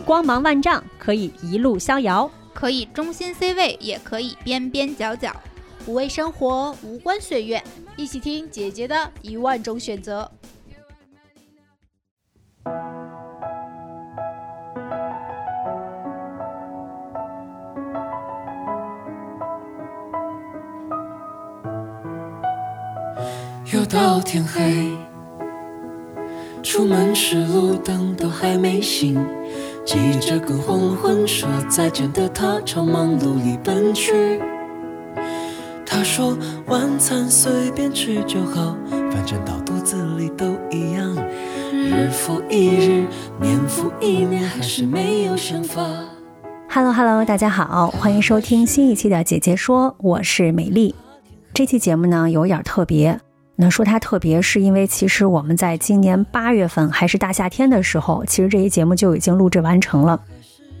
光芒万丈，可以一路逍遥，可以中心 C 位，也可以边边角角。五味生活，无关岁月，一起听姐姐的一万种选择。又到天黑，出门时路灯都还没醒，记着跟黄昏说再见的他朝忙碌里奔去。他说晚餐随便吃就好，反正到肚子里都一样。日复一日，年复一年，还是没有想法。Hello Hello，大家好，欢迎收听新一期的姐姐说，我是美丽。这期节目呢有点特别。那说它特别，是因为其实我们在今年八月份还是大夏天的时候，其实这一节目就已经录制完成了，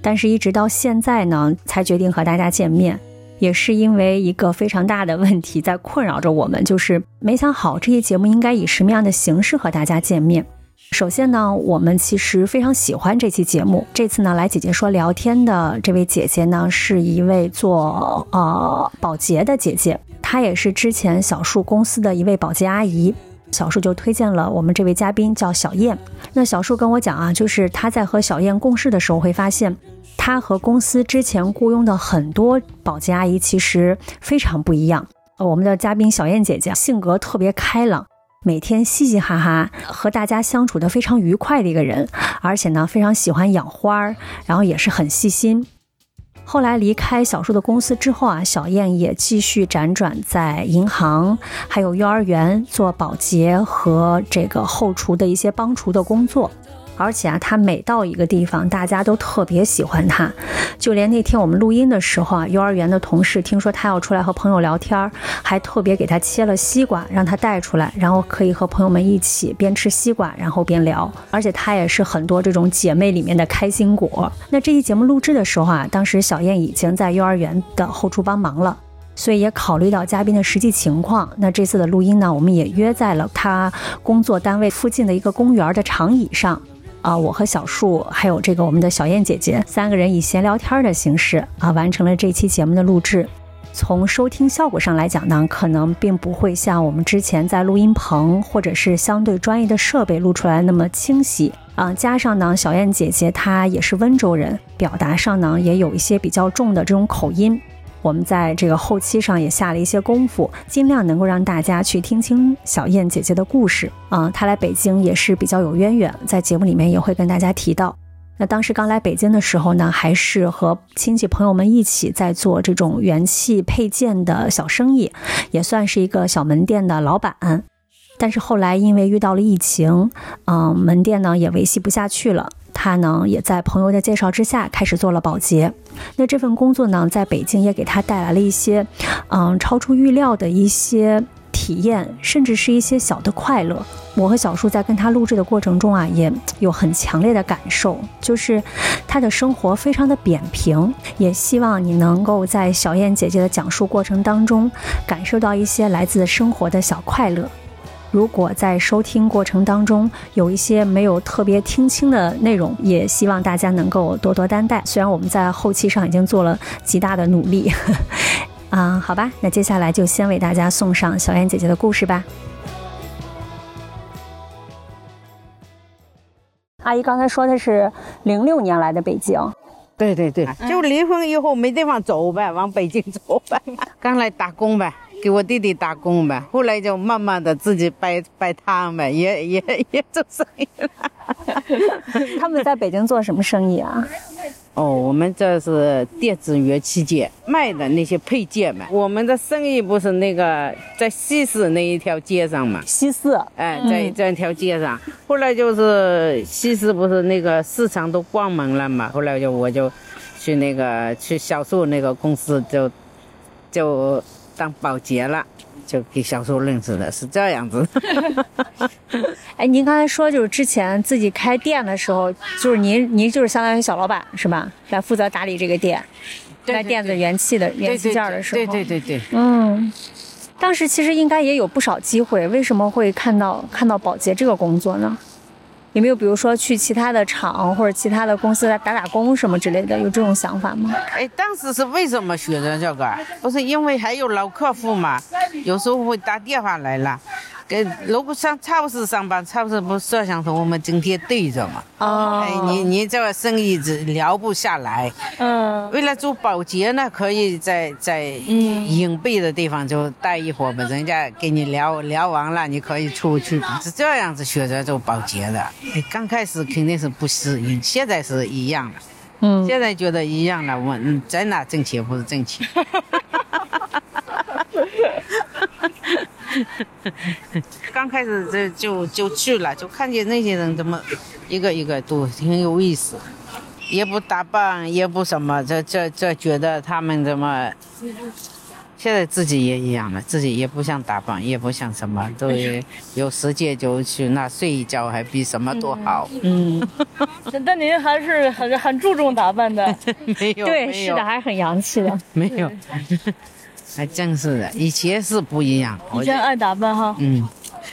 但是一直到现在呢，才决定和大家见面，也是因为一个非常大的问题在困扰着我们，就是没想好这期节目应该以什么样的形式和大家见面。首先呢，我们其实非常喜欢这期节目，这次呢来姐姐说聊天的这位姐姐呢，是一位做呃保洁的姐姐。她也是之前小树公司的一位保洁阿姨，小树就推荐了我们这位嘉宾叫小燕。那小树跟我讲啊，就是他在和小燕共事的时候会发现，他和公司之前雇佣的很多保洁阿姨其实非常不一样。呃，我们的嘉宾小燕姐姐性格特别开朗，每天嘻嘻哈哈，和大家相处的非常愉快的一个人，而且呢非常喜欢养花，然后也是很细心。后来离开小树的公司之后啊，小燕也继续辗转在银行、还有幼儿园做保洁和这个后厨的一些帮厨的工作。而且啊，他每到一个地方，大家都特别喜欢他。就连那天我们录音的时候啊，幼儿园的同事听说他要出来和朋友聊天，还特别给他切了西瓜，让他带出来，然后可以和朋友们一起边吃西瓜，然后边聊。而且他也是很多这种姐妹里面的开心果。那这期节目录制的时候啊，当时小燕已经在幼儿园的后厨帮忙了，所以也考虑到嘉宾的实际情况，那这次的录音呢，我们也约在了他工作单位附近的一个公园的长椅上。啊，我和小树还有这个我们的小燕姐姐三个人以闲聊天的形式啊，完成了这期节目的录制。从收听效果上来讲呢，可能并不会像我们之前在录音棚或者是相对专业的设备录出来那么清晰啊。加上呢，小燕姐姐她也是温州人，表达上呢也有一些比较重的这种口音。我们在这个后期上也下了一些功夫，尽量能够让大家去听清小燕姐姐的故事啊。她来北京也是比较有渊源，在节目里面也会跟大家提到。那当时刚来北京的时候呢，还是和亲戚朋友们一起在做这种元气配件的小生意，也算是一个小门店的老板。但是后来因为遇到了疫情，嗯，门店呢也维系不下去了。他呢，也在朋友的介绍之下开始做了保洁。那这份工作呢，在北京也给他带来了一些，嗯，超出预料的一些体验，甚至是一些小的快乐。我和小树在跟他录制的过程中啊，也有很强烈的感受，就是他的生活非常的扁平。也希望你能够在小燕姐姐的讲述过程当中，感受到一些来自生活的小快乐。如果在收听过程当中有一些没有特别听清的内容，也希望大家能够多多担待。虽然我们在后期上已经做了极大的努力，啊，好吧，那接下来就先为大家送上小燕姐姐的故事吧。阿姨刚才说的是零六年来的北京，对对对，就离婚以后没地方走呗，往北京走呗，刚来打工呗。给我弟弟打工呗，后来就慢慢的自己摆摆摊呗，也也也做生意了。他们在北京做什么生意啊？哦，我们这是电子元器件卖的那些配件嘛。我们的生意不是那个在西四那一条街上嘛？西四，哎，在这条街上。后来就是西四不是那个市场都关门了嘛？后来就我就去那个去销售那个公司就就。当保洁了，就给小树认识的，是这样子。哎，您刚才说就是之前自己开店的时候，就是您您就是相当于小老板是吧？来负责打理这个店，卖电子元器的元器件的时候，对对对对。嗯，当时其实应该也有不少机会，为什么会看到看到保洁这个工作呢？有没有比如说去其他的厂或者其他的公司来打打工什么之类的？有这种想法吗？哎，当时是为什么选择这个？不是因为还有老客户嘛，有时候会打电话来了。给如果上超市上班，超市不摄像头我们整天对着嘛。哦哎，你你这个生意只聊不下来。嗯为了做保洁呢，可以在在隐蔽的地方就待一会儿吧，人家给你聊聊完了，你可以出去，是这样子选择做保洁的。哎，刚开始肯定是不适应，现在是一样了。嗯现在觉得一样了，我嗯在哪挣钱不是挣钱。刚开始这就就去了，就看见那些人怎么一个一个都挺有意思，也不打扮，也不什么，这这这觉得他们怎么？现在自己也一样了，自己也不想打扮，也不想什么，都有时间就去那睡一觉，还比什么都好。嗯，但但您还是很很注重打扮的。没有，对，是的，还是很洋气的。没有，还真是的，以前是不一样。以前爱打扮哈，嗯，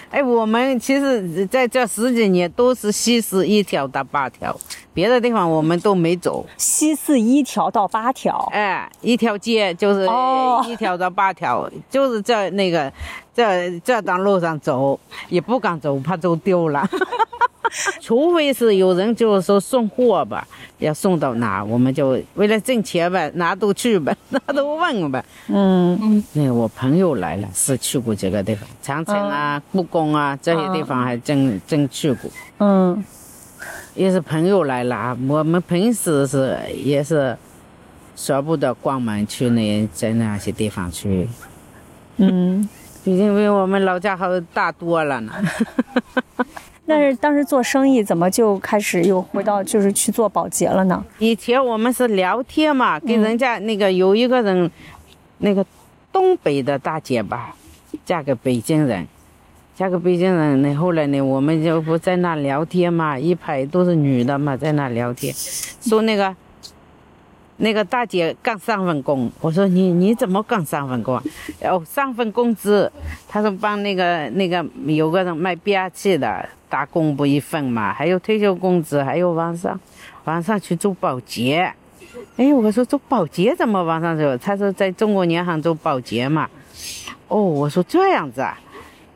哎，我们其实在这十几年都是西施一条到八条，别的地方我们都没走。西四一条到八条，哎，一条街就是哦一条到八条，就是在那个在这段路上走，也不敢走，怕走丢了。除非是有人就是说送货吧，要送到哪，我们就为了挣钱吧，哪都去吧，哪都问吧。嗯那我朋友来了，是去过这个地方，长城啊、故宫啊这些地方还真真去过。嗯也是朋友来了，我们平时是也是舍不得关门去那在那些地方去，嗯。毕竟比我们老家好大多了呢。但是当时做生意怎么就开始又回到就是去做保洁了呢？以前我们是聊天嘛，跟人家那个有一个人，那个东北的大姐吧，嫁给北京人，加个北京人，那后来呢，我们就不在那聊天嘛，一排都是女的嘛，在那聊天，说那个。那个大姐干三份工，我说你你怎么干三份工？哦，三份工资，她说帮那个那个有个人卖憋气的打工不一份嘛，还有退休工资，还有晚上晚上去做保洁。哎，我说做保洁怎么晚上做？她说在中国银行做保洁嘛。哦，我说这样子啊，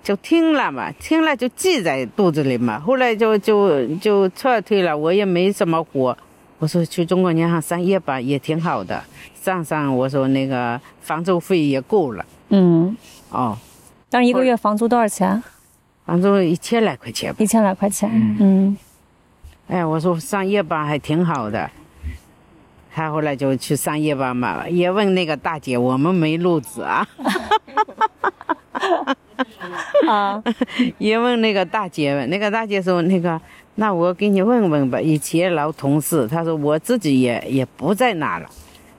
就听了嘛，听了就记在肚子里嘛。后来就就就撤退了，我也没什么活。我说去中国银行上夜班也挺好的，上上我说那个房租费也够了。嗯，哦，当时一个月房租多少钱？房租一千来块钱吧。一千来块钱。嗯哎，我说上夜班还挺好的。他后来就去上夜班嘛，也问那个大姐，我们没路子啊，啊，也问那个大姐问，那个大姐说那个，那我给你问问吧，以前老同事，他说我自己也也不在那了。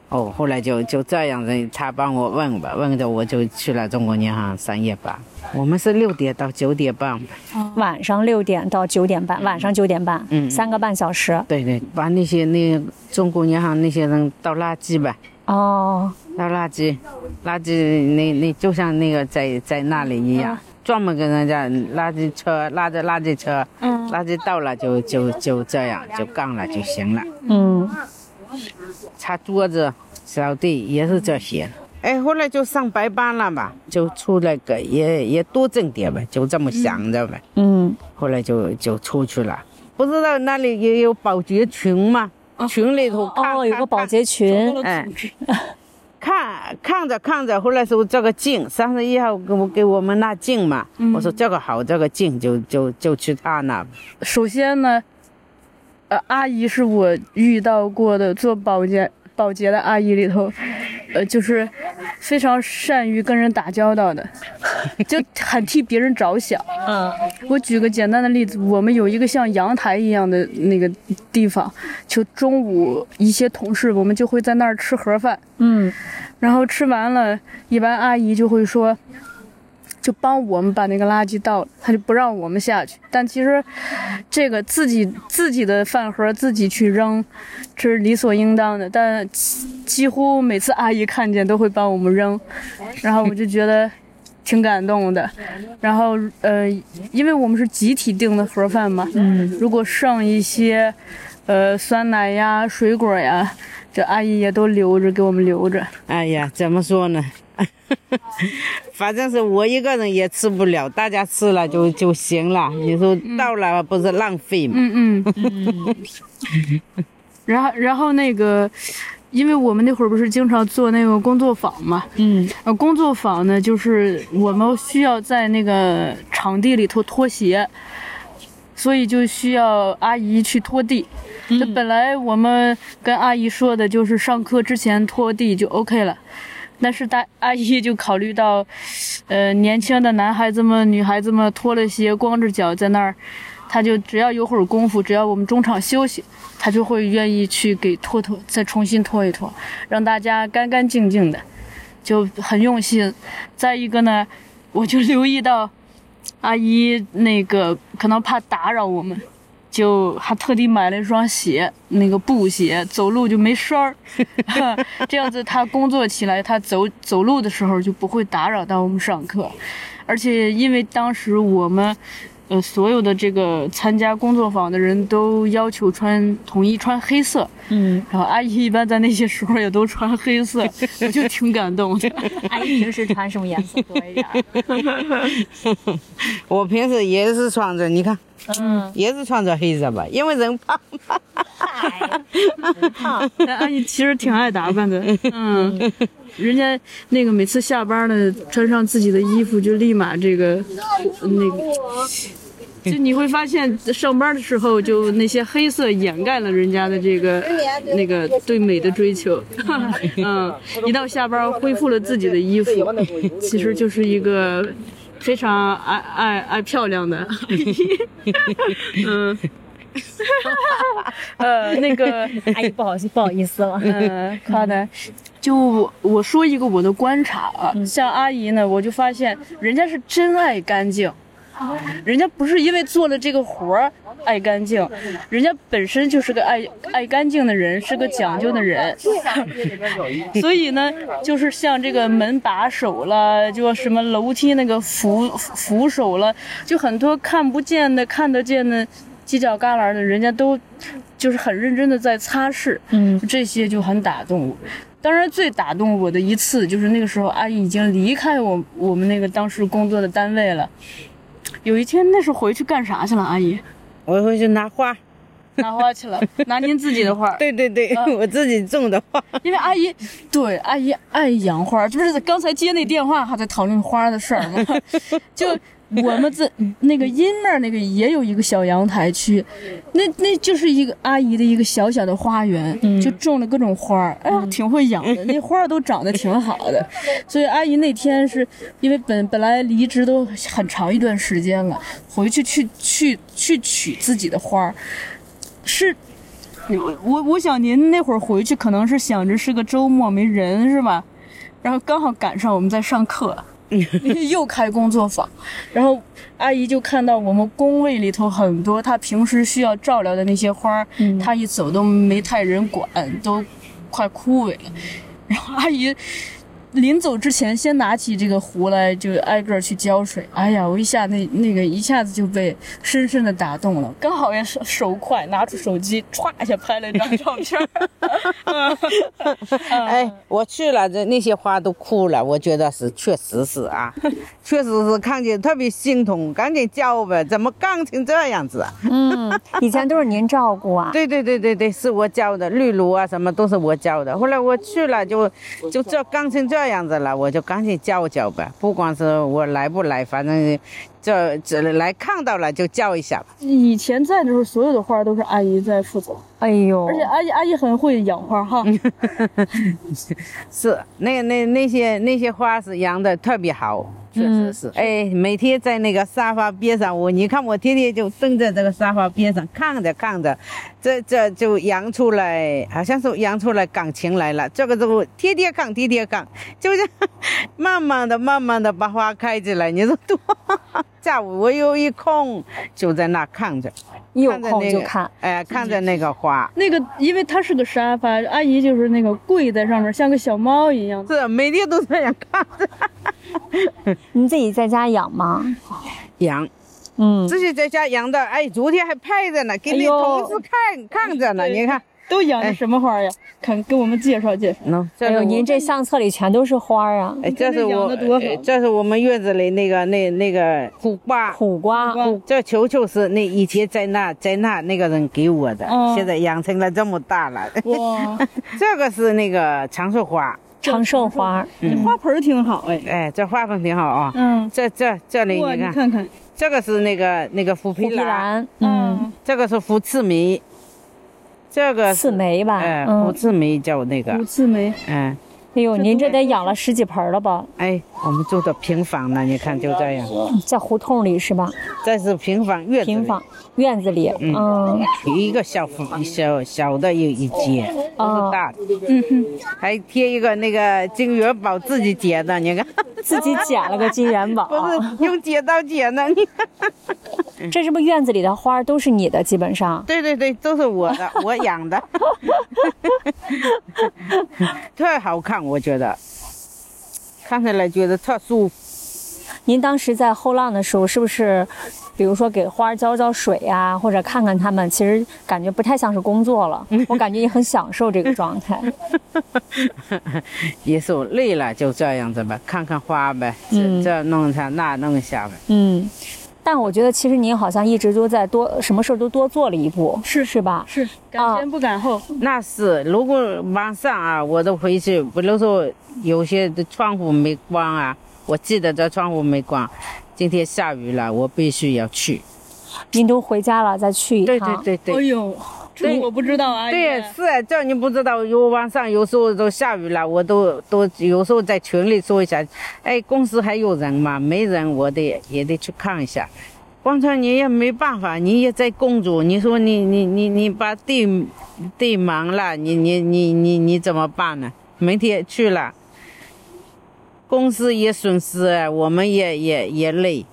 哦，后来就就这样子，他帮我问吧，问的我就去了中国银行上夜班。我们是六点到九点半吧。晚上六点到九点半，晚上九点半，嗯三个半小时。对对，把那些那中国银行那些人倒垃圾吧。哦，倒垃圾，垃圾那那就像那个在在那里一样，专门跟人家垃圾车拉着垃圾车，嗯垃圾到了就就就这样就干了就行了。嗯擦桌子、扫地也是这些。哎，后来就上白班了嘛，就出来个也也多挣点呗，就这么想着呗。嗯，后来就就出去了，不知道那里也有保洁群吗？群里头看哦，有个保洁群。哎，看看着看着，后来说这个镜，三十一号给我给我们那镜嘛，我说这个好，这个镜就就就去他那。首先呢，呃，阿姨是我遇到过的做保洁保洁的阿姨里头，呃，就是非常善于跟人打交道的，就很替别人着想。嗯。我举个简单的例子，我们有一个像阳台一样的那个地方，就中午一些同事我们就会在那儿吃盒饭，嗯。然后吃完了，一般阿姨就会说，就帮我们把那个垃圾倒了，他就不让我们下去。但其实，这个自己自己的饭盒自己去扔，这是理所应当的。但几几乎每次阿姨看见都会帮我们扔，然后我就觉得挺感动的。然后呃，因为我们是集体订的盒饭嘛，嗯，如果剩一些呃酸奶呀、水果呀，这阿姨也都留着给我们留着。哎呀，怎么说呢？反正是我一个人也吃不了，大家吃了就就行了。你说到了不是浪费吗？嗯嗯。然后然后那个，因为我们那会儿不是经常做那个工作坊嘛，嗯，呃，工作坊呢，就是我们需要在那个场地里头脱鞋，所以就需要阿姨去拖地。这本来我们跟阿姨说的就是上课之前拖地就 OK 了，但是大阿姨就考虑到，呃，年轻的男孩子们、女孩子们脱了鞋光着脚在那儿，他就只要有会儿功夫，只要我们中场休息，他就会愿意去给拖拖，再重新拖一拖，让大家干干净净的。就很用心。再一个呢，我就留意到，阿姨那个可能怕打扰我们，就还特地买了一双鞋，那个布鞋，走路就没声儿。这样子，他工作起来，他走走路的时候就不会打扰到我们上课。而且因为当时我们。呃，所有的这个参加工作坊的人都要求穿统一穿黑色，嗯，然后阿姨一般在那些时候也都穿黑色，我就挺感动的。阿姨平时穿什么颜色多一点？我平时也是穿着，你看，嗯，也是穿着黑色吧，因为人胖。但阿姨其实挺爱打扮的，嗯，人家那个每次下班呢，穿上自己的衣服就立马这个那个。就你会发现，上班的时候就那些黑色掩盖了人家的这个那个对美的追求，嗯，一到下班恢复了自己的衣服，其实就是一个非常爱爱爱漂亮的，嗯，呃，那个阿姨不好意思不好意思了。嗯，好的。就我我说一个我的观察啊，像阿姨呢，我就发现人家是真爱干净，人家不是因为做了这个活儿爱干净，人家本身就是个爱爱干净的人，是个讲究的人。所以呢，就是像这个门把手了，就什么楼梯那个扶扶手了，就很多看不见的、看得见的犄角旮旯的，人家都就是很认真的在擦拭。嗯，这些就很打动我。当然，最打动我的一次就是那个时候，阿姨已经离开我我们那个当时工作的单位了。有一天，那是回去干啥去了？阿姨我回去拿花。拿花去了，拿您自己的花。对对对，我自己种的花。因为阿姨对阿姨爱养花，这不是刚才接那电话还在讨论花的事儿吗？就 我们这那个阴面那个也有一个小阳台区，那那就是一个阿姨的一个小小的花园，就种了各种花儿，哎呀，挺会养的，那花儿都长得挺好的。所以阿姨那天是因为本本来离职都很长一段时间了，回去去去去取自己的花儿。是，我我我想您那会儿回去可能是想着是个周末没人是吧？然后刚好赶上我们在上课，又开工作坊，然后阿姨就看到我们工位里头很多她平时需要照料的那些花儿，她一走都没太人管，都快枯萎了。然后阿姨临走之前，先拿起这个壶来，就挨个去浇水。哎呀，我一下那那个一下子就被深深的打动了。刚好也是手快，拿出手机歘一下拍了一张照片。哎，我去了，这那些花都枯了，我觉得是确实是啊，确实是看见特别心痛，赶紧浇呗，怎么干成这样子啊？嗯，以前都是您照顾啊。对对对对对，是我浇的，绿萝啊什么都是我浇的。后来我去了就就这干成这样子了，我就赶紧叫叫吧，不管是我来不来，反正这这来看到了就叫一下吧。以前在的时候，所有的花都是阿姨在负责，哎呦，而且阿姨阿姨很会养花哈。是那那那些那些花是养的特别好，确实是。哎，每天在那个沙发边上，我你看我天天就蹲在这个沙发边上看着看着，这这就养出来，好像是养出来感情来了。这个时候天天看天天看，就是慢慢的慢慢的把花开起来。你说多？下午我有一空就在那看着，一有看着那个空就看。哎，看着那个花。那个，因为它是个沙发，阿姨就是那个跪在上面，像个小猫一样。是每天都这样看着。你自己在家养吗？养，嗯，自己在家养的，哎，昨天还拍着呢，给你同事看看着呢，你看，都养的什么花呀？看，给我们介绍介绍。喏，这哎呦，您这相册里全都是花儿啊，哎，这是养我这是我们院子里那个那那个苦瓜，苦瓜。这球球是那以前在那在那那个人给我的，哦现在养成了这么大了。哇，这个是那个长寿花，长寿花，这花盆儿挺好哎。哎，这花盆挺好啊。嗯，这这这里，你看，看看，这个是那个那个虎虎皮皮兰，嗯，嗯，这个是虎刺梅，这个是刺梅吧，哎，虎嗯，刺梅叫那个。五，次梅，嗯，哎呦，您这得养了十几盆了吧？哎，我们住的平房呢，你看就这样，在胡同里是吧？这是平房院子平房院子里，嗯。嗯，一个小房小小的有一间，不哦是大的，嗯哼，还贴一个那个金元宝自己结的，你看，自己剪了个金元宝。不，是用剪刀剪的，你看，这是不是院子里的花都是你的？基本上，对对对，都是我的，我养的，特好看，我觉得，看起来觉得特舒服。您当时在后浪的时候，是不是，比如说给花儿浇浇水呀、或者看看它们，其实感觉不太像是工作了。我感觉也很享受这个状态。也是我累了就这样子吧，看看花呗，这弄一下那弄一下呗。嗯，但我觉得其实您好像一直都在多什么事儿都多做了一步，是是吧？是敢前不敢后，那是，如果晚上啊，我都回去，比如说有些的窗户没关啊，我记得这窗户没关，今天下雨了，我必须要去。您都回家了再去一对趟。对对对。哎呦，这我不知道啊。对，是啊这你不知道，有晚上有时候都下雨了，我都都有时候在群里说一下，哎，公司还有人吗？没人，我得也得去看一下。光川你也没办法，你也在工作，你说你你你你把地地忙了，你你你你你怎么办呢？明天去了，公司也损失，我们也也也累，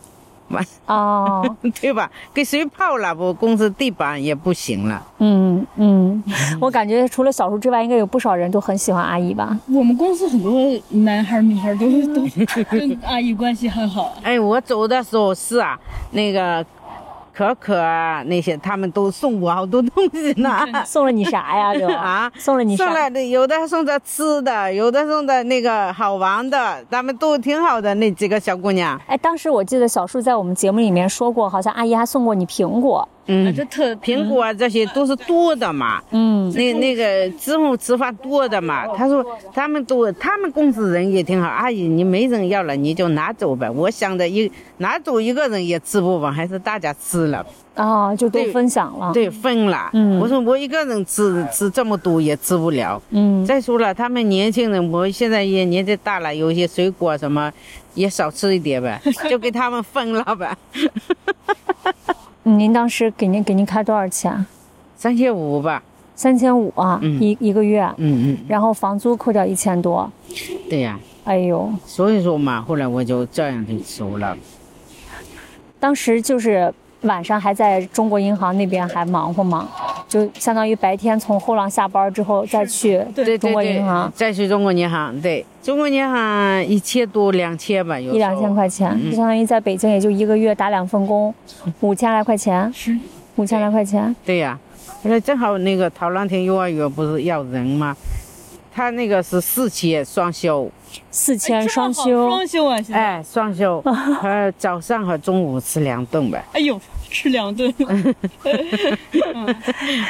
完哦，对吧？给谁泡了，不公司地板也不行了。嗯嗯，我感觉除了小叔之外，应该有不少人都很喜欢阿姨吧？我们公司很多男孩儿女孩儿都都 跟阿姨关系很好。哎，我走的时候是啊，那个可可啊那些，他们都送我好多东西呢。送了你啥呀？就啊送了你啥？送来的有的送的吃的，有的送的那个好玩的，他们都挺好的那几个小姑娘。哎，当时我记得小树在我们节目里面说过，好像阿姨还送过你苹果。嗯，这特 苹果啊这些都是多的嘛。嗯，那那个之后吃饭多的嘛，他说他们都他们公司人也挺好，阿姨你没人要了你就拿走吧。我想着一拿走一个人也吃不完，还是大家吃了，哦，就都对分享了。，对，分了。嗯我说我一个人吃吃这么多也吃不了。嗯，再说了，他们年轻人，我现在也年纪大了，有些水果什么也少吃一点呗，就给他们分了呗。您当时给您给您开多少钱？三千五吧，三千五啊，嗯。一一个月，嗯嗯，然后房租扣掉一千多。对呀、哎呦，所以说嘛，后来我就这样就走了。当时就是晚上还在中国银行那边还忙活忙，就相当于白天从后浪下班之后再去对中国对对银行，再去中国银行，对，中国银行一千多两千吧，有一两千块钱，嗯。就相当于在北京也就一个月打两份工，五千来块钱，是。五千来块钱。对。呀、后来正好那个陶然亭幼儿园不是要人吗？他那个是四千双休，四千双休，休，双休啊！哎，双休，呃，早上和中午吃两顿呗。哎呦，吃两顿，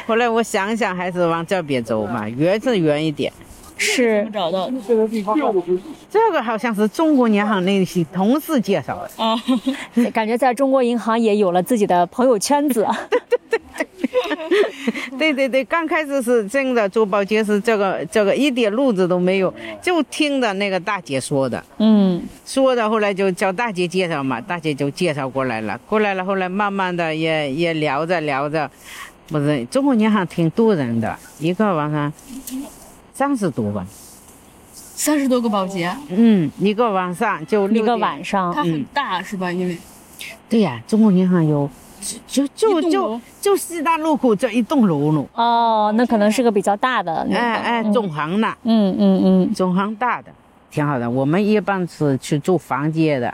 后来我想想，还是往这边走嘛，远是远一点。是找到的这个好像是中国银行那些同事介绍的。啊。感觉在中国银行也有了自己的朋友圈子。对对对，刚开始是真的做保洁是这个这个一点路子都没有，就听的那个大姐说的，嗯，说的后来就叫大姐介绍嘛，大姐就介绍过来了，过来了后来慢慢的也也聊着聊着，不是中国银行挺多人的，一个晚上三十多吧，三十多个保洁，嗯，一个晚上就一个晚上它很大是吧？因为对呀，中国银行有就就就就西单路口这一栋楼呢，哦，那可能是个比较大的那个。哎哎，嗯总行呢，嗯嗯嗯，总行大的。挺好的。我们一般是去住房间的，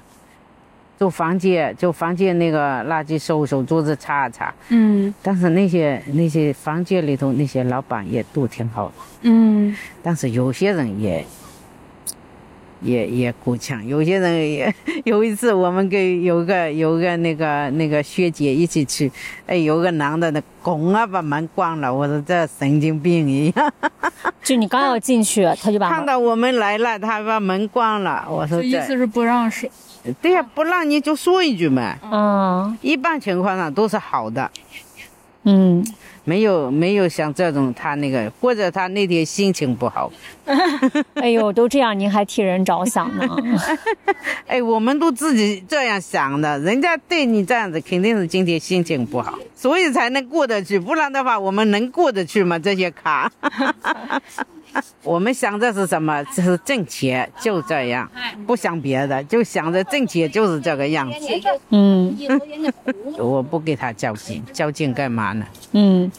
做房间就房间那个垃圾收收，桌子擦一擦。嗯。但是那些那些房间里头那些老板也都挺好的，嗯。但是有些人也也也够呛，有些人也有一次我们跟有个有个那个那个学姐一起去，哎，有个男的那拱啊把门关了，我说这神经病一样，就你刚要进去，他就把门看到我们来了，他把门关了，我说这这意思是不让是对呀，不让你就说一句嘛，嗯一般情况下都是好的。嗯，没有没有像这种他那个，或者他那天心情不好，哎呦，都这样，您还替人着想呢？哎，我们都自己这样想的，人家对你这样子，肯定是今天心情不好，所以才能过得去，不然的话，我们能过得去吗？这些卡，我们想着是什么？就是挣钱，就这样，不想别的，就想着挣钱就是这个样子。嗯 我不给他较劲，较劲干嘛呢？嗯，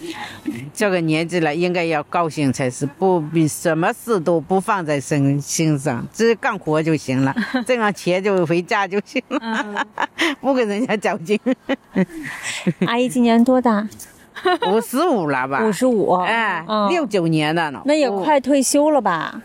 这个年纪了，应该要高兴才是，不比什么事都不放在身心上，只干活就行了，挣了钱就回家就行了，不跟人家较劲。阿姨今年多大？五十五了吧？五十五。哎嗯，六九年的呢，那也快退休了吧？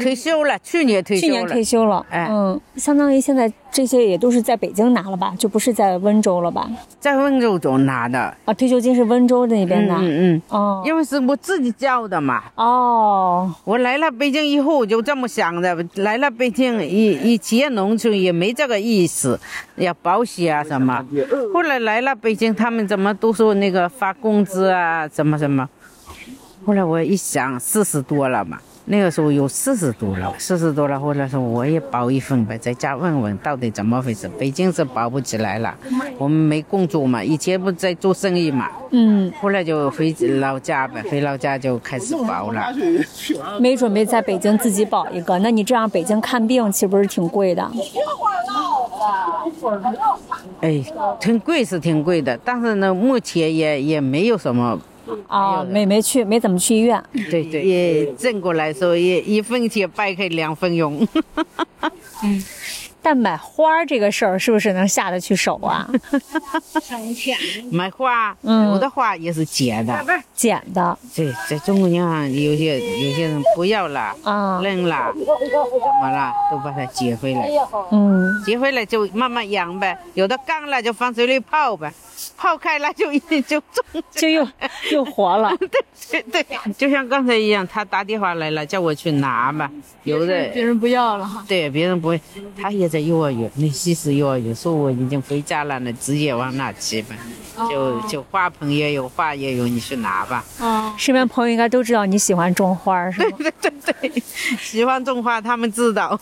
退休了，去年退休了。去年退休了。哎嗯，相当于现在这些也都是在北京拿了吧？就不是在温州了吧？在温州中拿的。啊，退休金是温州那边嗯的。嗯嗯，哦因为是我自己交的嘛。哦，我来了北京以后我就这么想的，来了北京以以前农村也没这个意思，要保险啊什么。后来来了北京，他们怎么都说那个发工资啊，什么什么。后来我一想，四十多了嘛，那个时候有四十多了，四十多了。后来说我也保一份呗，在家问问到底怎么回事。北京是保不起来了，我们没工作嘛，以前不在做生意嘛，嗯，后来就回老家呗，回老家就开始保了。没准备在北京自己保一个。那你这样北京看病岂不是挺贵的？哎，挺贵是挺贵的，但是呢，目前也也没有什么，啊，没没去，没怎么去医院。对对，也正过来说也一分钱掰开两分用。但买花这个事儿，是不是能下得去手啊？买花，嗯有的花也是捡的，捡的对，在中国银行有些有些人不要了，啊，扔了，怎么了，都把它捡回来，嗯，捡回来就慢慢养呗，有的干了就放水里泡呗，泡开了就就种。就又又活了。对对，就像刚才一样，他打电话来了，叫我去拿嘛。有的别人不要了哈。对别人不会，他也在幼儿园，那西式幼儿园，说我已经回家了，那直接往那去吧。就就花盆也有，花也有，你去拿吧。哦，身边朋友应该都知道你喜欢种花儿，是吗？对 对对，喜欢种花，他们知道。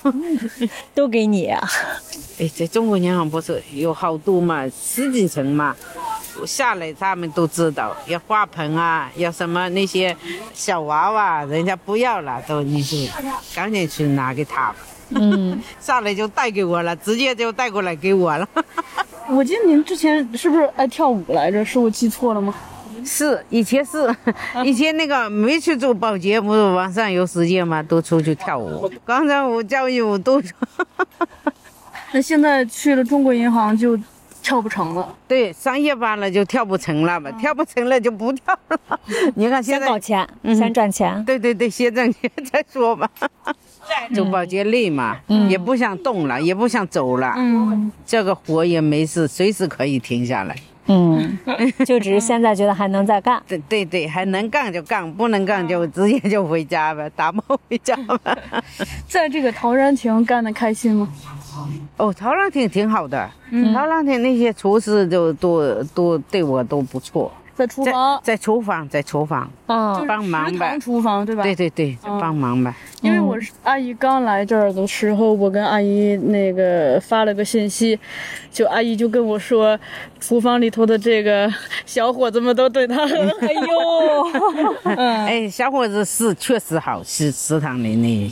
都给你。哎，在中国银行不是有好多嘛，十几层嘛，下来他们都知道，要花盆啊，要什么那些小娃娃，人家不要了，都你就赶紧去拿给他吧。嗯，下来就带给我了，直接就带过来给我了。我记得您之前是不是爱跳舞来着？是我记错了吗？是，以前是，以前那个没去做保洁，不是晚上有时间嘛，都出去跳舞。广场舞、交谊舞都那现在去了中国银行就跳不成了。对，上夜班了就跳不成了嘛，跳不成了就不跳了。你看现在先搞钱，嗯先赚钱。对对对，先挣钱再说吧。做保洁累嘛，也不想动了，也不想走了，嗯，这个活也没事，随时可以停下来。嗯，就只是现在觉得还能再干。对对对，还能干就干，不能干就直接就回家呗，打包回家吧。在这个陶然亭干的开心吗？哦，陶然亭挺好的，嗯陶然亭那些厨师就都都对我都不错，在厨房，在厨房在厨房啊帮忙呗食堂。厨房对吧？对对对，嗯帮忙吧。因为我是阿姨刚来这儿的时候，我跟阿姨那个发了个信息，就阿姨就跟我说，厨房里头的这个小伙子们都对她很好。哎呦，嗯，哎，小伙子是确实好，是食堂里那。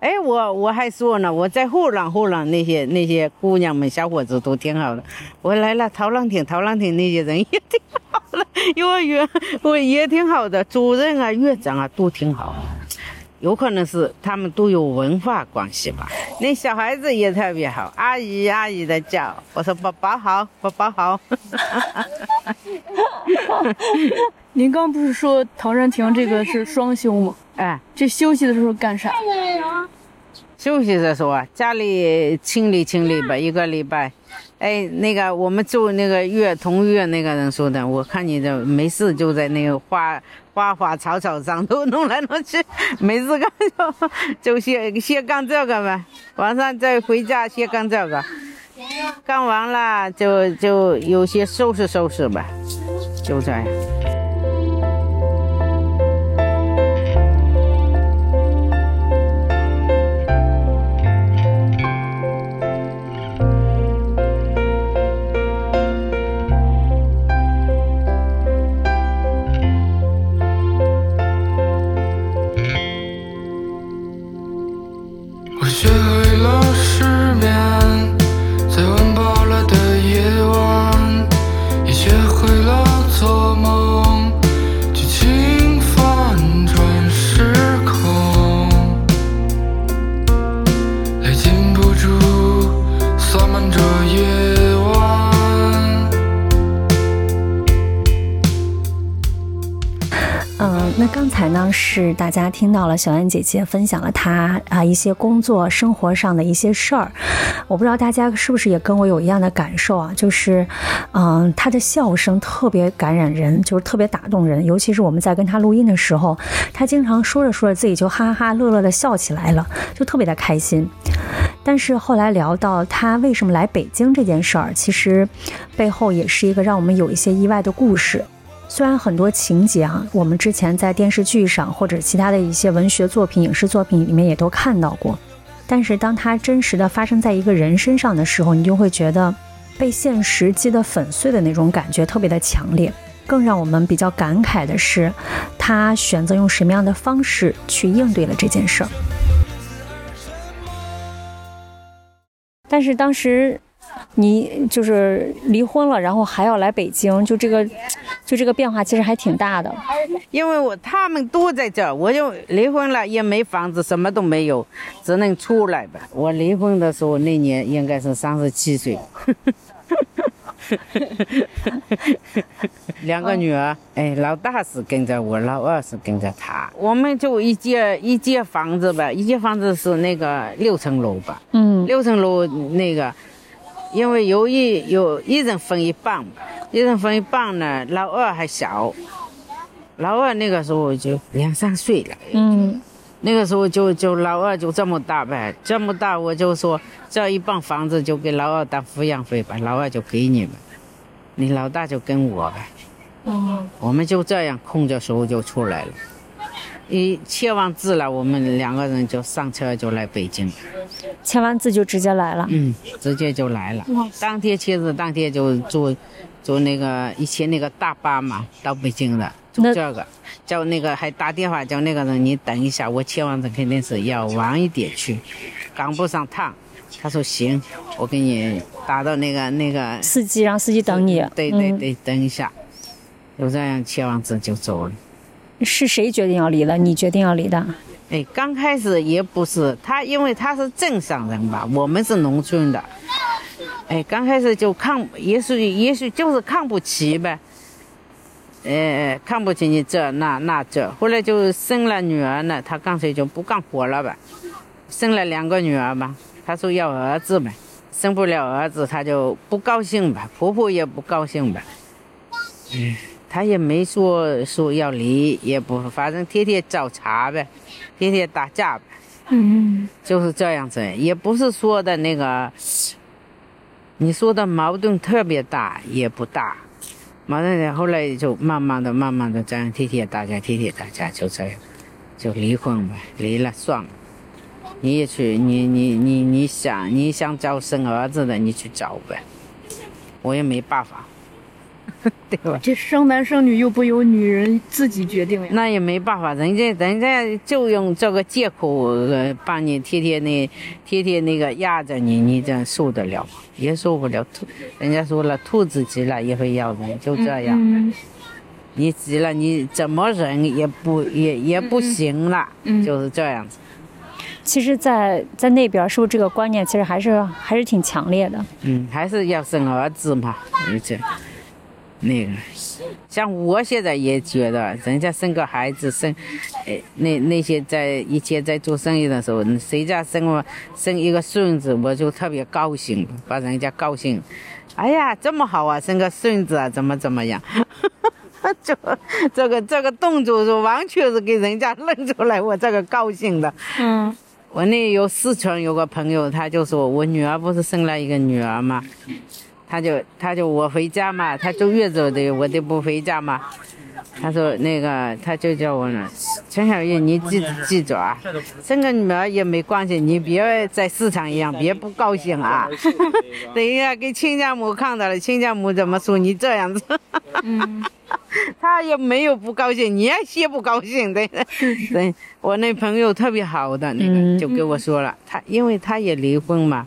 哎，我我还说呢，我在后廊后廊那些那些姑娘们、小伙子都挺好的。我来了，陶浪亭，陶浪亭那些人也挺好的，幼儿园我也挺好的，主任啊、院长啊都挺好。有可能是他们都有文化关系吧。那小孩子也特别好，阿姨阿姨的叫，我说宝宝好，宝宝好。您刚不是说陶然亭这个是双休吗？哎，这休息的时候干啥？休息的时候啊，家里清理清理吧，一个礼拜。哎，那个我们住那个月同月那个人说的，我看你这没事就在那个花花花草草上头 弄来弄去，没事干就就先先干这个呗，晚上再回家先干这个，干完了就就有些收拾收拾吧，就这样。学会是大家听到了小燕姐姐分享了她啊一些工作生活上的一些事儿，我不知道大家是不是也跟我有一样的感受啊，就是，嗯，她的笑声特别感染人，就是特别打动人，尤其是我们在跟她录音的时候，她经常说着说着自己就哈哈乐乐的笑起来了，就特别的开心。但是后来聊到她为什么来北京这件事儿，其实背后也是一个让我们有一些意外的故事。虽然很多情节啊，我们之前在电视剧上或者其他的一些文学作品、影视作品里面也都看到过，但是当它真实的发生在一个人身上的时候，你就会觉得被现实击得粉碎的那种感觉特别的强烈。更让我们比较感慨的是，他选择用什么样的方式去应对了这件事儿。但是当时你就是离婚了，然后还要来北京，就这个，就这个变化其实还挺大的。因为我他们都在这儿，我就离婚了，也没房子，什么都没有，只能出来吧。我离婚的时候那年应该是三十七岁，两个女儿，哎，老大是跟着我，老二是跟着他。我们就一间一间房子吧，一间房子是那个六层楼吧，嗯六层楼那个，因为有一有一人分一半，一人分一半呢，老二还小，老二那个时候就两三岁了，嗯。那个时候就就老二就这么大呗，这么大我就说这一半房子就给老二当抚养费吧，老二就给你们，你老大就跟我呗，嗯。我们就这样空着手就出来了。一签完字了，我们两个人就上车就来北京，签完字就直接来了。嗯，直接就来了。当天签字，当天就坐坐那个以前那个大巴嘛，到北京的，坐那这个，叫那个还打电话叫那个人，你等一下，我签完字肯定是要晚一点去，赶不上趟。他说行，我给你打到那个那个，司机让司机等你。嗯对对对，等一下，就这样签完字就走了。是谁决定要离的？你决定要离的？哎，刚开始也不是他，因为他是镇上人吧，我们是农村的。哎，刚开始就看，也许也许就是看不起呗。呃，看不起你这那那这，后来就生了女儿呢，他干脆就不干活了吧，生了两个女儿吧，他说要儿子呗，生不了儿子他就不高兴吧，婆婆也不高兴呗。嗯，他也没说说要离，也不，反正天天找茬呗，天天打架呗，嗯。就是这样子，也不是说的那个，你说的矛盾特别大，也不大，矛盾的后来就慢慢的、慢慢的这样天天打架，天天打架，就这样，就离婚吧，离了算了。你也去，你你你你想你想找生儿子的，你去找呗，我也没办法，对吧？这生男生女又不由女人自己决定呀。那也没办法，人家人家就用这个借口呃把你天天那天天那个压着你，你这样受得了吗？也受不了。兔，人家说了，兔子急了也会咬人，就这样。嗯，你急了，你怎么忍也不也也不行了，嗯就是这样子。其实在，在那边是不是这个观念其实还是还是挺强烈的？嗯，还是要生儿子嘛，而且那个，像我现在也觉得，人家生个孩子生，哎，那那些在以前在做生意的时候，谁家生我生一个孙子，我就特别高兴，把人家高兴。哎呀，这么好啊，生个孙子啊，怎么怎么样？这这个这个动作是完全是给人家认出来，我这个高兴的。嗯我那有四川有个朋友，他就说我女儿不是生了一个女儿嘛，他就他就我回家嘛，他坐月子的，我就不回家嘛。他说那个他就叫我呢，陈小玉，你记记住啊，生个女儿也没关系，你别在市场一样，别不高兴啊。等一下给亲家母看到了，亲家母怎么说你这样子？嗯，他也没有不高兴，你也先不高兴，的对。我那朋友特别好的那个，嗯就跟我说了，他因为他也离婚嘛，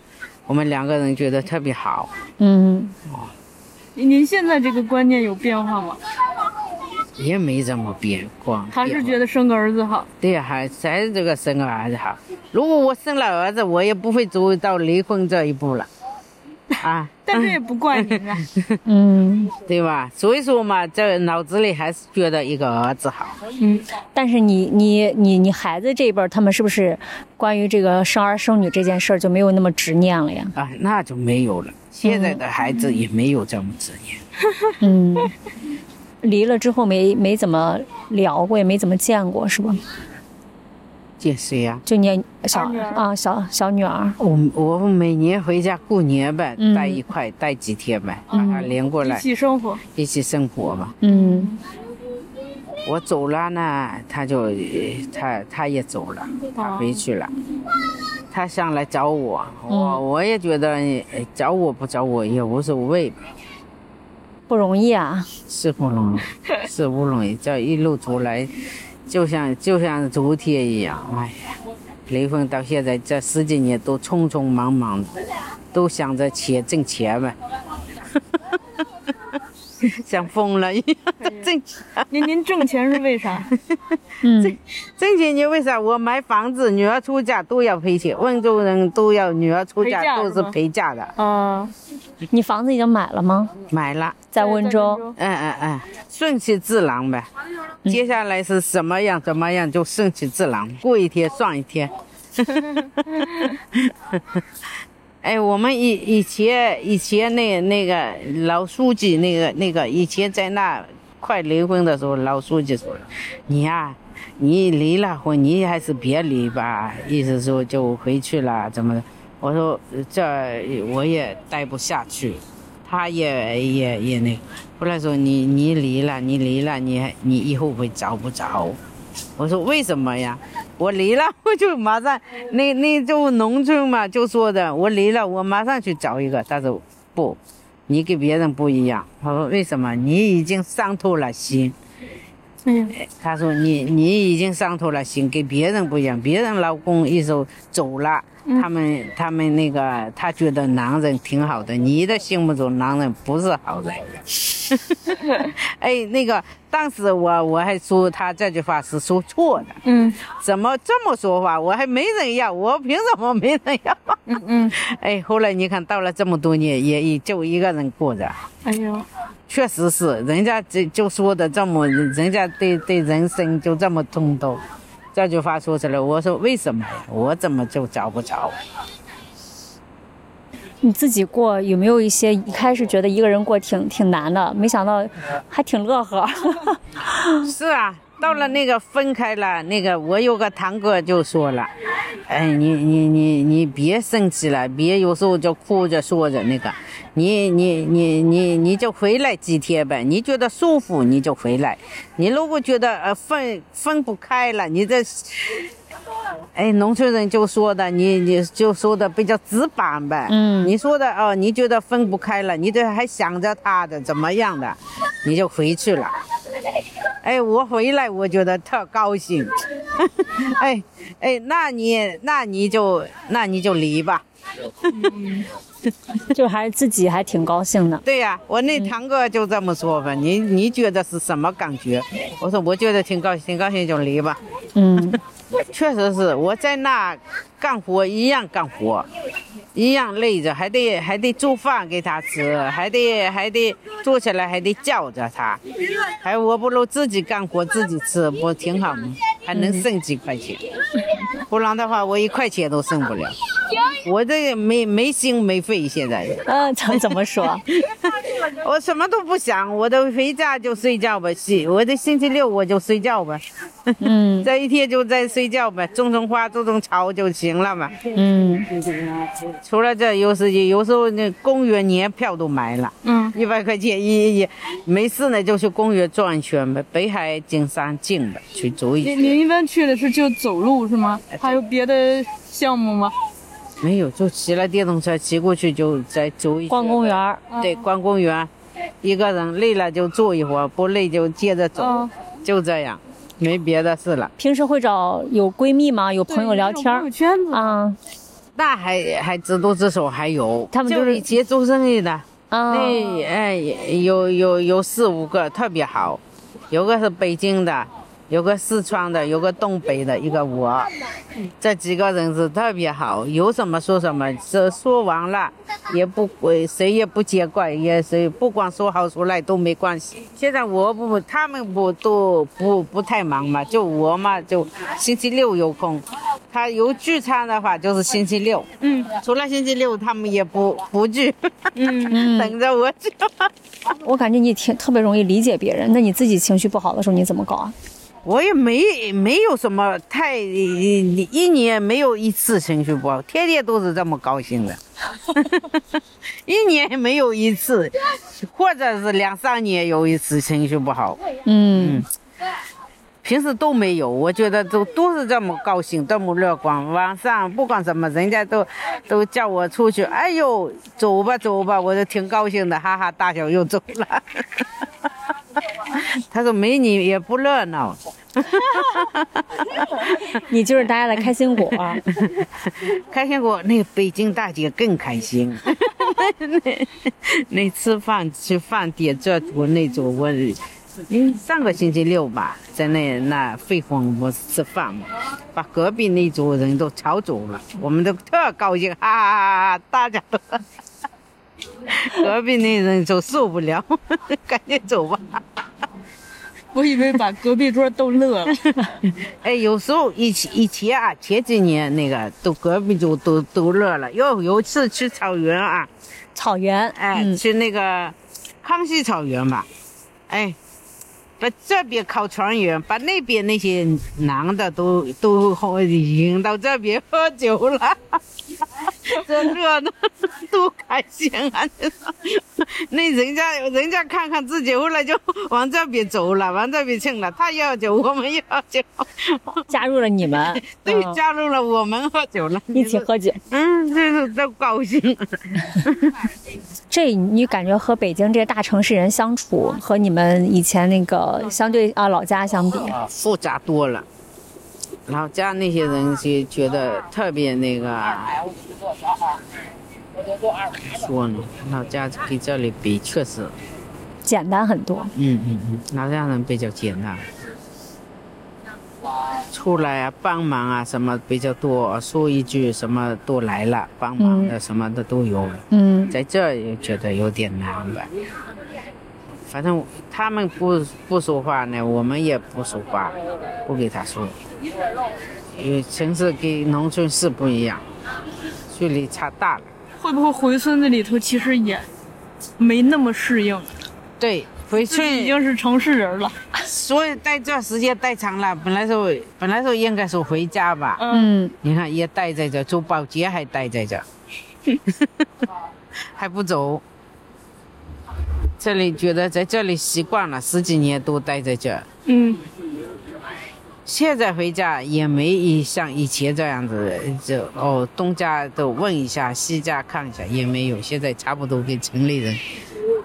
我们两个人觉得特别好。嗯，您现在这个观念有变化吗？也没怎么变过，还是觉得生个儿子好？对，还还是这个生个儿子好。如果我生了儿子，我也不会走到离婚这一步了，啊，但是也不怪您啊。嗯，对吧？所以说嘛，这脑子里还是觉得一个儿子好。嗯，但是你你你你孩子这一辈儿，他们是不是关于这个生儿生女这件事儿就没有那么执念了呀？啊，那就没有了。现在的孩子也没有这么执念。嗯，离了之后没没怎么聊过，也没怎么见过，是吧？见谁呀、就你小啊小小女儿，我我每年回家过年呗，嗯待一块，待几天呗，把他连过来一，起生活。一起生活嘛。嗯我走了呢，他就呃他他也走了，他回去了。他想来找我，我我也觉得呃找我不找我也无所谓吧，不容易啊。是不容易，是不容易。这一路走来，就像就像昨天一样，哎呀，离婚到现在这十几年都匆匆忙忙的，都想着钱挣钱呗，想疯了一样挣钱。您您挣钱是为啥？嗯挣钱你为啥？我买房子，女儿出嫁都要赔钱，温州人都要女儿出陪嫁嫁都是陪嫁的，啊，你房子已经买了吗？买了。在温州。嗯嗯嗯，顺其自然呗。接下来是什么样怎么样就顺其自然，过一天算一天。哎，我们以以前以前那那个老书记那个那个以前在那快离婚的时候，老书记说，你呀、你离了婚，你还是别离吧，意思说就回去了，怎么的？我说呃这我也待不下去，他也也也那个，后来说你你离了，你离了，你你以后会找不着。我说为什么呀？我离了，我就马上那那就农村嘛，就说的我离了，我马上去找一个。他说不，你跟别人不一样。他说为什么？你已经伤透了心。嗯，他说你你已经伤透了心，跟别人不一样。别人老公一手走了，他们他们那个他觉得男人挺好的，你的心目中男人不是好人。哎，那个当时我我还说他这句话是说错的，嗯怎么这么说话？我还没人要，我凭什么没人要？嗯嗯，哎，后来你看到了这么多年，也也就一个人过着。哎呦，确实是，人家这就说的这么，人家对对人生就这么通透，这句话说出来，我说为什么呀？我怎么就找不着？你自己过有没有一些一开始觉得一个人过挺挺难的，没想到还挺乐呵。是啊，到了那个分开了，那个我有个堂哥就说了，哎，你你你你别生气了，别有时候就哭着说着那个，你你你你你就回来几天呗，你觉得舒服你就回来，你如果觉得呃分分不开了，你这。哎，农村人就说的，你你就说的比较直板呗。嗯你说的哦，你觉得分不开了，你这还想着他的怎么样的，你就回去了。哎，我回来我觉得特高兴。哎哎，那你那你就那你就离吧。就还是自己还挺高兴的。对呀、我那堂哥就这么说吧，你你觉得是什么感觉？我说我觉得挺高兴，挺高兴就离吧。嗯，确实是我在那干活一样干活，一样累着，还得还得做饭给他吃，还得还得坐起来还得叫着他，还我不如自己干活自己吃，不挺好吗？还能剩几块钱，不然的话我一块钱都剩不了。我这个没没心没肺，现在嗯，怎怎么说？我什么都不想，我都回家就睡觉吧，星我这星期六我就睡觉吧，嗯这一天就在睡觉呗，种种花种种草就行了嘛。嗯，除了这，有时有时候那公园年票都买了，嗯，一百块钱一一，没事呢就去公园转一圈呗，北海景山近的去走一你一般去的是就走路是吗？还有别的项目吗？没有，就骑了电动车骑过去就再走一圈。逛公园儿。对，逛公园，一个人累了就坐一会儿，不累就接着走，嗯就这样，没别的事了。平时会找有闺蜜吗？有朋友聊天儿？朋友圈子。啊。那还还知多知少还有，他们就是一起。做生意的，啊。那哎有有有四五个特别好，有个是北京的，有个四川的，有个东北的，一个我，这几个人是特别好，有什么说什么，这说完了也不会，谁也不见怪，也谁不管说好说赖都没关系。现在我不，他们不都不不太忙嘛，就我嘛，就星期六有空。他有聚餐的话，就是星期六。嗯，除了星期六，他们也不不聚，嗯等着我去。我感觉你挺特别容易理解别人。那你自己情绪不好的时候你怎么搞啊？我也没没有什么太，一年没有一次情绪不好，天天都是这么高兴的，一年没有一次，或者是两三年有一次情绪不好，嗯平时都没有。我觉得都都是这么高兴，这么乐观。晚上不管什么，人家都都叫我出去，哎呦，走吧走吧，我就挺高兴的，哈哈大笑又走了。他说没你也不热闹。你就是大家的开心果。开心果那个北京大姐更开心，那那吃饭去饭店这我那桌我，嗯上个星期六吧，在那那费峰不是吃饭嘛，把隔壁那桌人都吵走了，我们都特高兴，哈哈哈哈，大家都。隔壁那人就受不了，赶紧走吧。我以为把隔壁桌逗乐了。哎，有时候以前以前啊，前几年那个都隔壁就都都乐了。有有一次去草原啊，草原，哎，嗯去那个康熙草原吧，哎，把这边烤全员，把那边那些男的都都喝引到这边喝酒了，这热闹多开心啊！那人家人家看看自己，后来就往这边走了，往这边去了。他要酒，我们也要酒，加入了你们，对，嗯加入了我们喝酒了，一起喝酒。嗯，这是都高兴。这你感觉和北京这些大城市人相处，和你们以前那个相对啊老家相比，复杂多了。老家那些人就觉得特别那个，说呢，老家跟这里比确实，简单很多。嗯嗯嗯，老家人比较简单，出来啊帮忙啊什么比较多，说一句什么都来了，帮忙的什么的都有。嗯在这儿也觉得有点难吧。反正他们不不说话呢，我们也不说话，不给他说。因为城市跟农村是不一样，距离差大了。会不会回村子里头其实也没那么适应？对，回村已，经是城市人了。所以待这时间待长了，本来说本来说应该是回家吧，嗯，嗯，你看也待在这，做保洁还待在这，还不走。这里觉得在这里习惯了，十几年都待在这儿。嗯，现在回家也没像以前这样子，就哦东家都问一下，西家看一下，也没有。现在差不多跟城里人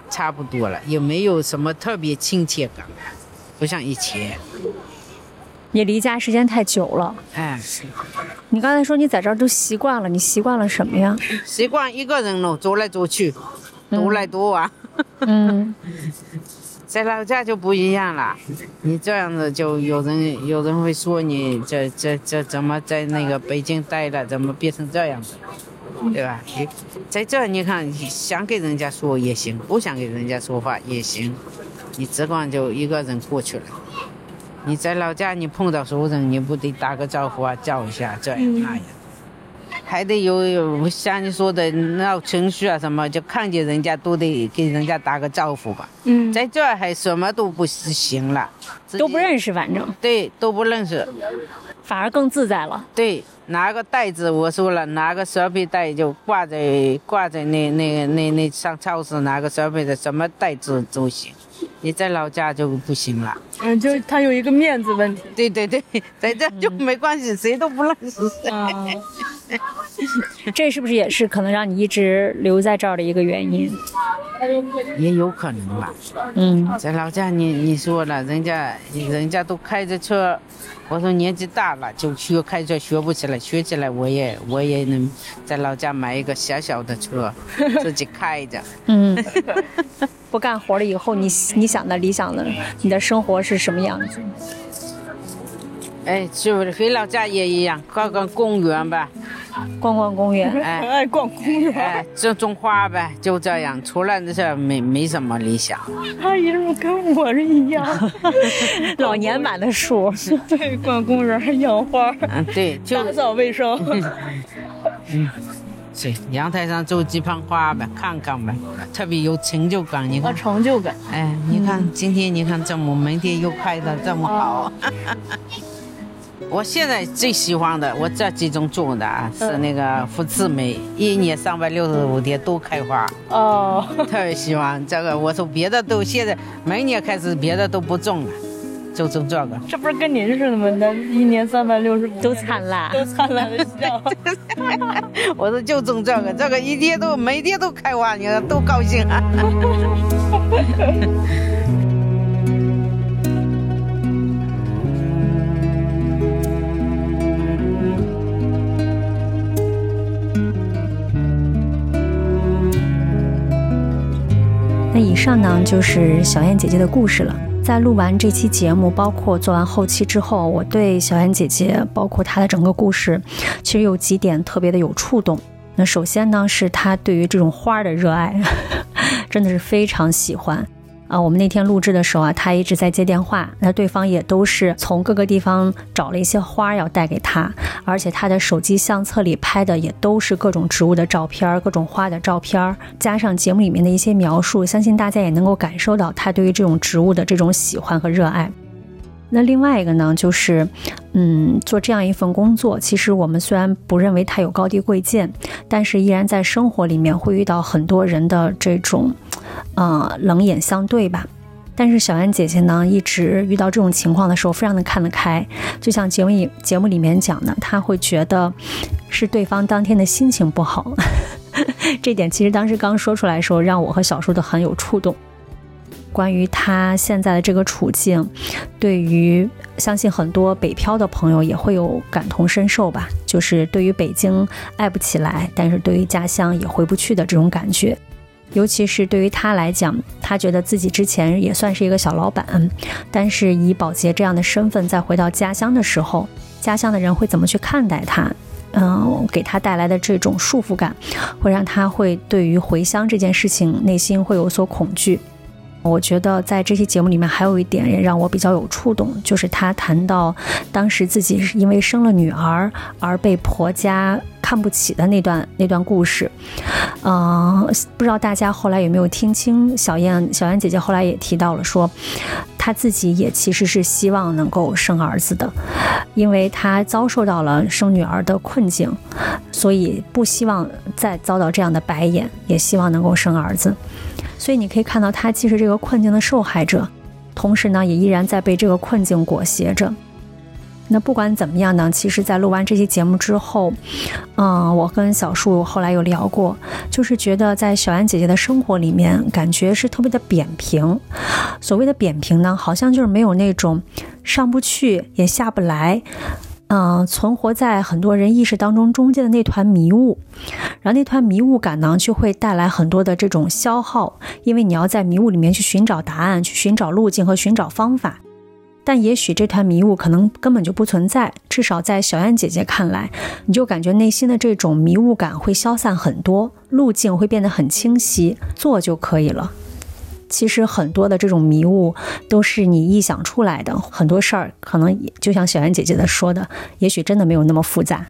差不多了，也没有什么特别亲切感，不像以前。你离家时间太久了。哎，你刚才说你在这儿都习惯了，你习惯了什么呀？习惯一个人喽，走来走去，独来独往。嗯，在老家就不一样了，你这样子就有人有人会说你这这这怎么在那个北京待了，怎么变成这样子，对吧？你在这你看想给人家说也行，不想给人家说话也行，你只管就一个人过去了。你在老家你碰到熟人，你不得打个招呼啊，叫一下这样那样。还得有有像你说的闹情绪啊什么，就看见人家都得给人家打个招呼吧。嗯，在这儿还什么都不行了，都不认识，反正对，都不认识。反而更自在了。对，拿个袋子，我说了，拿个蛇皮袋就挂在挂在那那那那上超市拿个蛇皮袋，什么袋子都行。你在老家就不行了。嗯，就他有一个面子问题。对对对，在这就没关系，谁都不认识谁。啊，这是不是也是可能让你一直留在这儿的一个原因？也有可能吧。嗯在老家你你说了，人家人家都开着车，我说年纪大了就学开车学不起来，学起来我也我也能在老家买一个小小的车，自己开着。嗯，不干活了以后，你你想的理想的你的生活是什么样子？哎，去回老家也一样，逛逛公园吧，逛逛公园。哎爱逛公园，哎，种种花呗，就这样。除了这事没没什么理想。他一路跟我是一样，老年版的树，对，逛公园还养花，嗯，对，就打扫卫生。是阳台上种几盆花呗，看看呗，特别有成就感。你有看，成就感。哎，你看今天你看这么，明天又开的这么好。我现在最喜欢的，我这几种种的啊，是那个福字梅，一年三百六十五天都开花，哦，特别喜欢这个。我说别的都现在明年开始别的都不种了，就种这个。这不是跟您似的吗？那一年三百六十都灿烂。都灿烂 的笑。我说就种这个，这个一天都每天都开花，你看多高兴啊！那以上呢就是小燕姐姐的故事了。在录完这期节目，包括做完后期之后，我对小燕姐姐，包括她的整个故事，其实有几点特别的有触动。那首先呢，是她对于这种花的热爱，真的是非常喜欢。啊，我们那天录制的时候啊，他一直在接电话，那对方也都是从各个地方找了一些花要带给他，而且他的手机相册里拍的也都是各种植物的照片、各种花的照片，加上节目里面的一些描述，相信大家也能够感受到他对于这种植物的这种喜欢和热爱。那另外一个呢，就是，嗯，做这样一份工作，其实我们虽然不认为它有高低贵贱，但是依然在生活里面会遇到很多人的这种，呃，冷眼相对吧。但是小安姐姐呢，一直遇到这种情况的时候，非常的看得开。就像节目里节目里面讲的，她会觉得是对方当天的心情不好。这点其实当时刚说出来的时候，让我和小叔都很有触动。关于她现在的这个处境，对于相信很多北漂的朋友也会有感同身受吧。就是对于北京爱不起来，但是对于家乡也回不去的这种感觉。尤其是对于他来讲，他觉得自己之前也算是一个小老板，但是以保洁这样的身份再回到家乡的时候，家乡的人会怎么去看待他？嗯，给他带来的这种束缚感，会让他会对于回乡这件事情内心会有所恐惧。我觉得在这期节目里面还有一点也让我比较有触动，就是她谈到当时自己是因为生了女儿而被婆家看不起的那段那段故事。嗯、不知道大家后来有没有听清？小燕小燕姐姐后来也提到了说，她自己也其实是希望能够生儿子的，因为她遭受到了生女儿的困境，所以不希望再遭到这样的白眼，也希望能够生儿子。所以你可以看到，她既是这个困境的受害者，同时呢，也依然在被这个困境裹挟着。那不管怎么样呢，其实，在录完这期节目之后，嗯，我跟小树后来有聊过，就是觉得在小安姐姐的生活里面，感觉是特别的扁平。所谓的扁平呢，好像就是没有那种上不去也下不来。嗯、存活在很多人意识当中中间的那团迷雾，然后那团迷雾感呢，就会带来很多的这种消耗，因为你要在迷雾里面去寻找答案，去寻找路径和寻找方法。但也许这团迷雾可能根本就不存在，至少在小燕姐姐看来，你就感觉内心的这种迷雾感会消散很多，路径会变得很清晰，做就可以了。其实很多的这种迷雾都是你臆想出来的，很多事儿可能也就像小燕姐姐的说的，也许真的没有那么复杂。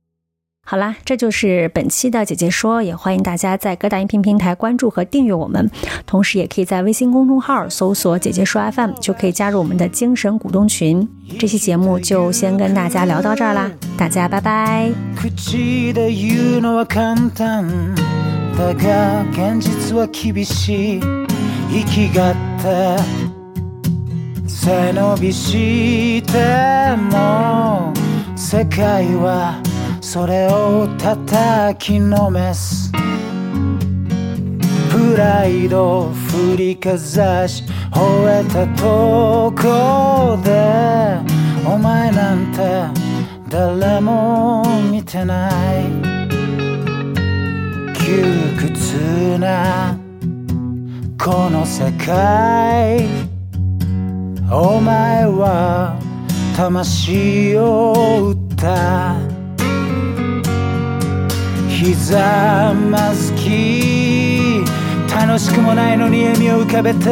好啦，这就是本期的姐姐说，也欢迎大家在各大音频平台关注和订阅我们，同时也可以在微信公众号搜索“姐姐说 FM”，就可以加入我们的精神股东群。这期节目就先跟大家聊到这儿啦，大家拜拜。口で言うのは簡単だが現実は厳しい 生きがって背伸びしても世界はそれを叩きのめす。プライド振りかざし吠えたとこでお前なんて誰も見てない。窮屈なこの世界。お前は魂を打った。ひざまずき楽しくもないのに笑みを浮かべて。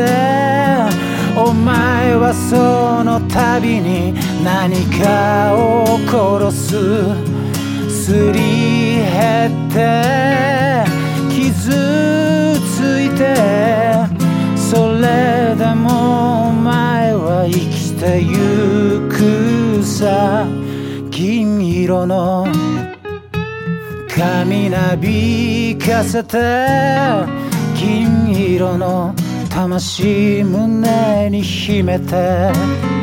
お前はその度に何かを殺す。すり減って。てそれでもお前は生きてゆくさ。銀色の髪なびかせて金色の魂胸に秘めて。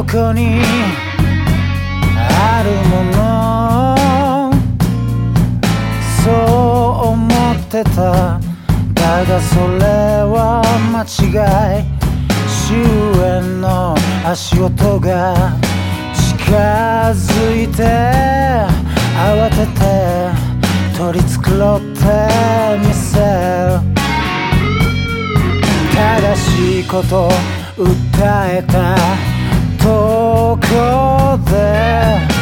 そこにあるものそう思ってただがそれは間違い。終焉の足音が近づいて慌てて取り繕ってみせる。正しいこと訴えた。こで